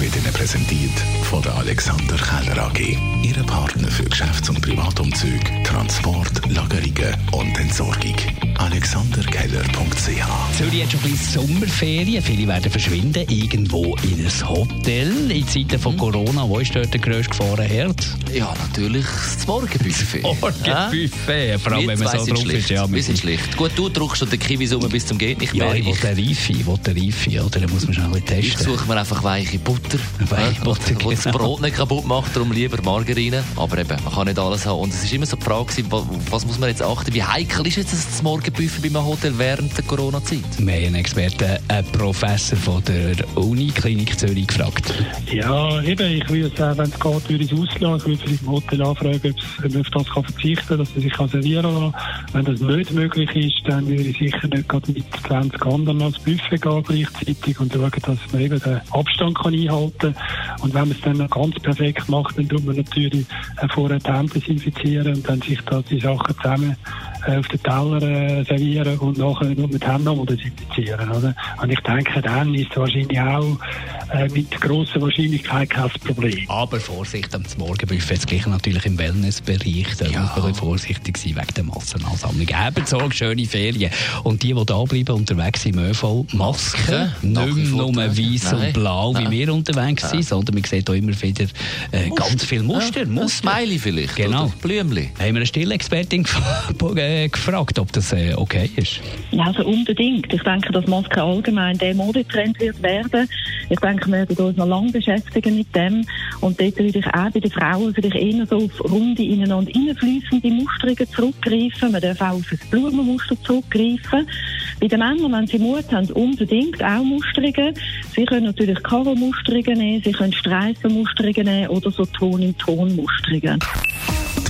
wird Ihnen präsentiert von der Alexander Keller AG. Ihre Partner für Geschäfts- und Privatumzüge, Transport, Lagerungen und Entsorgung. AlexanderKeller.ch Zürich hat schon ein bisschen Sommerferien. Viele werden verschwinden irgendwo in ein Hotel. In Zeiten von Corona, wo ist dort der grösste Gefahrenherd? Ja, natürlich das Morgenbuffet. Morgenbuffet, vor allem wenn man so drauf ist. Ja, wir sind schlicht. Gut, du drückst schon den Kiwisumme bis zum geht nicht ja, mehr. ich will den Reife, ich will den Reife, oder? Da muss man schnell Ich testen. suche mir einfach weiche Butter, Weiche ja, Butter, wo das genau. Brot nicht kaputt macht, darum lieber Margarine. Aber eben, man kann nicht alles haben. Und es ist immer so die Frage, was muss man jetzt achten? Wie heikel ist jetzt das Morgenbuffet bei einem Hotel während der Corona-Zeit? Wir haben einen Experten, einen Professor von der Uniklinik Zürich gefragt. Ja, eben, ich würde sagen, wenn es geht, würde ich es auslassen. Ich würde vielleicht im Hotel anfragen, ob man auf das kann verzichten kann, dass man sich servieren kann. Wenn das nicht möglich ist, dann würde ich sicher nicht gerade mit 20 anderen ans Buffet gehen gleichzeitig und schauen, dass man eben den Abstand kann einhalten kann. Und wenn man es dann noch ganz perfekt macht, dann tut man natürlich äh, vorher die Hände desinfizieren und dann sich da die Sachen zusammen auf den Teller äh, servieren und nachher nur mit Händen nochmal desinfizieren. Oder? Und ich denke, dann ist es wahrscheinlich auch äh, mit grosser Wahrscheinlichkeit kein Problem. Aber Vorsicht am Morgenbuffet, das gleiche natürlich im Wellnessbereich. Da muss man vorsichtig sein wegen der Massenansammlung. Ebenso schöne Ferien. Und die, die da bleiben, unterwegs sind im ÖV, Masken. Nicht nur weiß und Nein. blau, wie wir unterwegs sind, sondern man sieht auch immer wieder äh, ganz viele Muster. Ja, ein. Smiley vielleicht. Genau. Oder Blümli. Haben wir eine Stillexpertin gef- äh, gefragt, ob das äh, okay ist. Ja, also unbedingt. Ich denke, dass Maske allgemein der Modetrend wird werden. Ich denke, wir werden uns noch lange beschäftigen mit dem. Und dort würde ich auch bei den Frauen vielleicht eher so auf runde, ineinander reinfliessende Musterungen zurückgreifen. Man darf auch auf ein Blumenmuster zurückgreifen. Bei den Männern, wenn sie Mut haben, unbedingt auch Musterungen. Sie können natürlich Karo-Musterungen nehmen, sie können Streifenmusterungen nehmen oder so Ton-in-Ton-Musterungen.